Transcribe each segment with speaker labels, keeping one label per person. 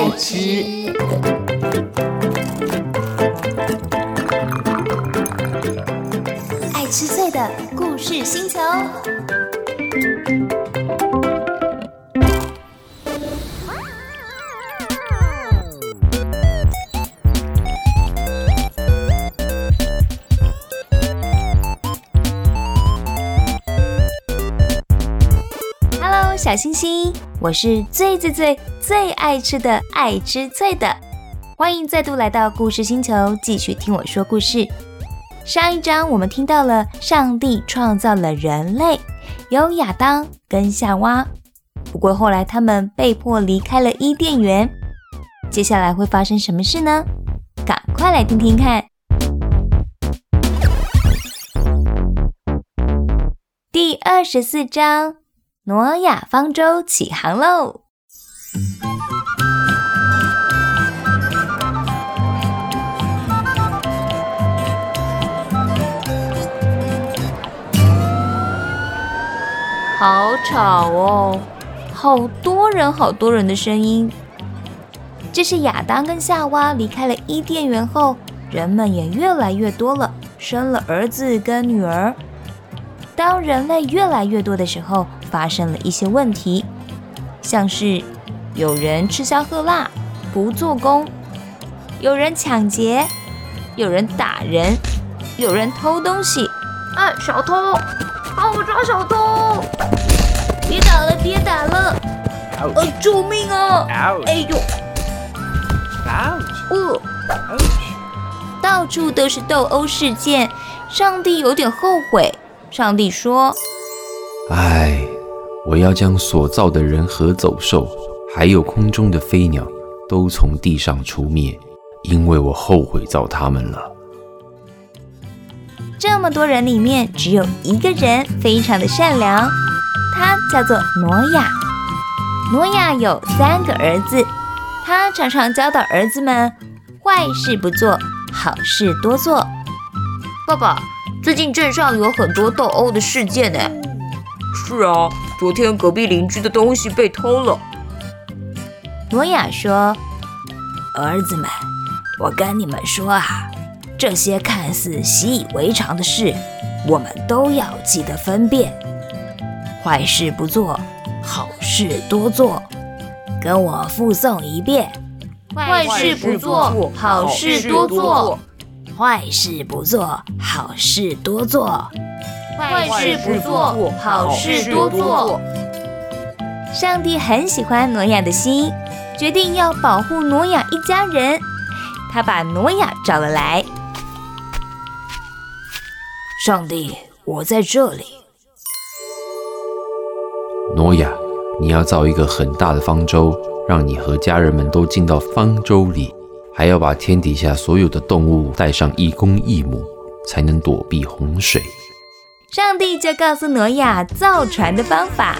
Speaker 1: 爱吃，爱吃脆的故事星球。小星星，我是最最最最爱吃的爱吃脆的，欢迎再度来到故事星球，继续听我说故事。上一章我们听到了上帝创造了人类，有亚当跟夏娃，不过后来他们被迫离开了伊甸园。接下来会发生什么事呢？赶快来听听看。第二十四章。挪亚方舟起航喽！好吵哦，好多人，好多人的声音。这是亚当跟夏娃离开了伊甸园后，人们也越来越多了，生了儿子跟女儿。当人类越来越多的时候，发生了一些问题，像是有人吃香喝辣不做工，有人抢劫，有人打人，有人偷东西。
Speaker 2: 哎，小偷！帮我抓小偷！
Speaker 1: 别打了，别打了！呃，救命啊！哎呦！哦！到处都是斗殴事件，上帝有点后悔。上帝说：“
Speaker 3: 唉，我要将所造的人和走兽，还有空中的飞鸟，都从地上除灭，因为我后悔造他们了。”
Speaker 1: 这么多人里面，只有一个人非常的善良，他叫做挪亚。挪亚有三个儿子，他常常教导儿子们：坏事不做，好事多做。
Speaker 2: 爸爸。最近镇上有很多斗殴的事件呢。
Speaker 4: 是啊，昨天隔壁邻居的东西被偷了。
Speaker 1: 诺亚说：“
Speaker 5: 儿子们，我跟你们说啊，这些看似习以为常的事，我们都要记得分辨。坏事不做，好事多做。跟我复诵一遍：
Speaker 2: 坏事不做，好事多做。”
Speaker 5: 坏事不做，好事多做。
Speaker 2: 坏事不做，好事多做。
Speaker 1: 上帝很喜欢挪亚的心，决定要保护挪亚一家人。他把挪亚找了来。
Speaker 5: 上帝，我在这里。
Speaker 3: 挪亚，你要造一个很大的方舟，让你和家人们都进到方舟里。还要把天底下所有的动物带上一公一母，才能躲避洪水。
Speaker 1: 上帝就告诉挪亚造船的方法。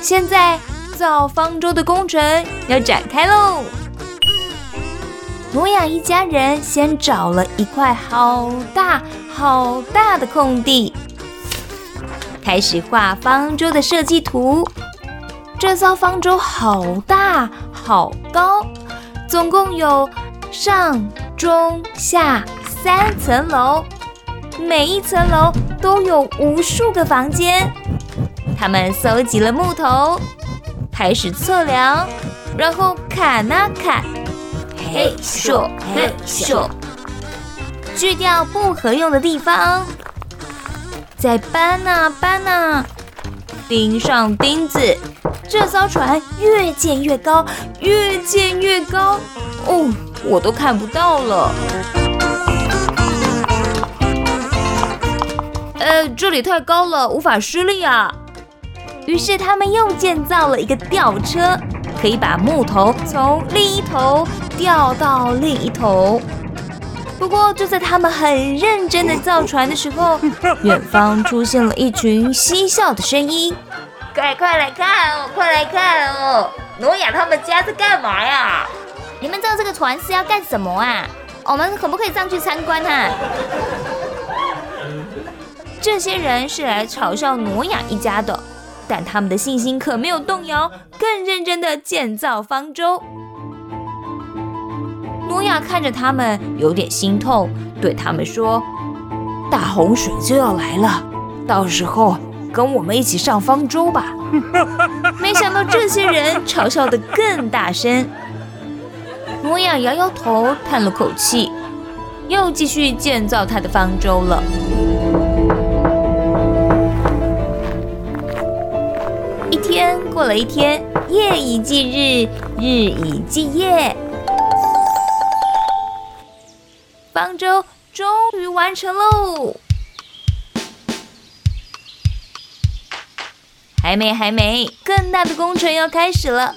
Speaker 1: 现在造方舟的工程要展开喽。挪亚一家人先找了一块好大好大的空地，开始画方舟的设计图。这艘方舟好大好高，总共有。上中下三层楼，每一层楼都有无数个房间。他们搜集了木头，开始测量，然后砍啊砍，嘿咻嘿咻，锯掉不合用的地方，再搬啊搬啊，钉上钉子。这艘船越建越高，越建越高，哦。我都看不到了。呃，这里太高了，无法施力啊。于是他们又建造了一个吊车，可以把木头从另一头吊到另一头。不过就在他们很认真的造船的时候，远方出现了一群嬉笑的声音：“
Speaker 2: 快快来看哦，快来看哦，挪亚他们家在干嘛呀？”
Speaker 6: 你们造这个船是要干什么啊？我们可不可以上去参观哈？
Speaker 1: 这些人是来嘲笑挪亚一家的，但他们的信心可没有动摇，更认真的建造方舟。诺亚看着他们，有点心痛，对他们说：“
Speaker 5: 大洪水就要来了，到时候跟我们一起上方舟吧。”
Speaker 1: 没想到这些人嘲笑得更大声。诺亚摇摇头，叹了口气，又继续建造他的方舟了。一天过了一天，夜以继日，日以继夜，方舟终于完成喽！还没，还没，更大的工程要开始了。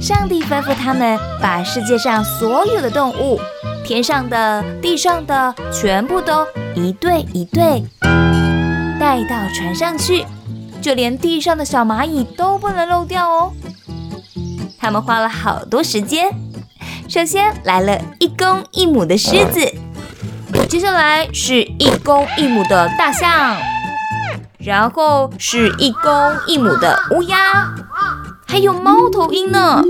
Speaker 1: 上帝吩咐他们把世界上所有的动物，天上的、地上的，全部都一对一对带到船上去，就连地上的小蚂蚁都不能漏掉哦。他们花了好多时间，首先来了一公一母的狮子，接下来是一公一母的大象，然后是一公一母的乌鸦。还有猫头鹰呢，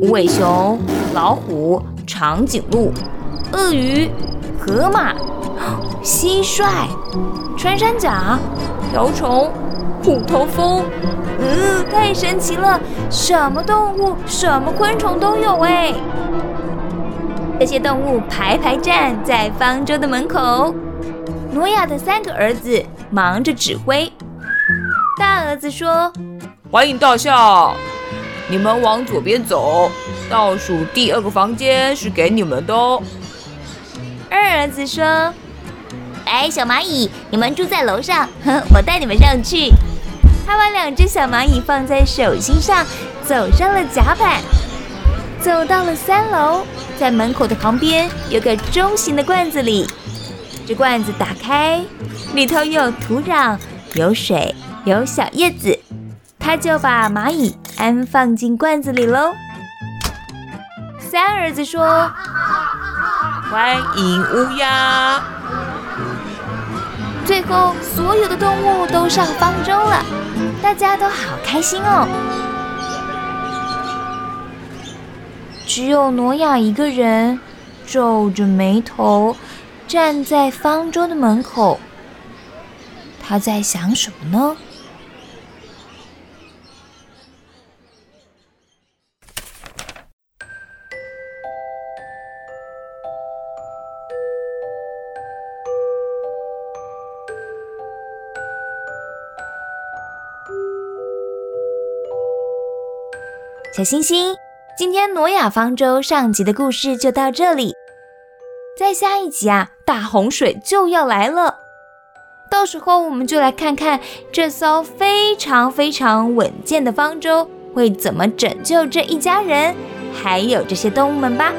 Speaker 1: 无尾熊、老虎、长颈鹿、鳄鱼、河马、蟋蟀、穿山甲、瓢虫、虎头蜂，嗯，太神奇了！什么动物、什么昆虫都有哎。这些动物排排站在方舟的门口，挪亚的三个儿子忙着指挥。大儿子说。
Speaker 4: 欢迎大笑，你们往左边走，倒数第二个房间是给你们的哦。
Speaker 1: 二儿子说：“
Speaker 6: 哎，小蚂蚁，你们住在楼上，我带你们上去。”
Speaker 1: 他把两只小蚂蚁放在手心上，走上了甲板，走到了三楼，在门口的旁边有个中型的罐子里，这罐子打开，里头有土壤、有水、有小叶子。他就把蚂蚁安放进罐子里喽。三儿子说：“
Speaker 4: 欢迎乌鸦。”
Speaker 1: 最后，所有的动物都上方舟了，大家都好开心哦。只有挪亚一个人皱着眉头站在方舟的门口，他在想什么呢？小星星，今天挪亚方舟上集的故事就到这里。在下一集啊，大洪水就要来了，到时候我们就来看看这艘非常非常稳健的方舟会怎么拯救这一家人，还有这些动物们吧。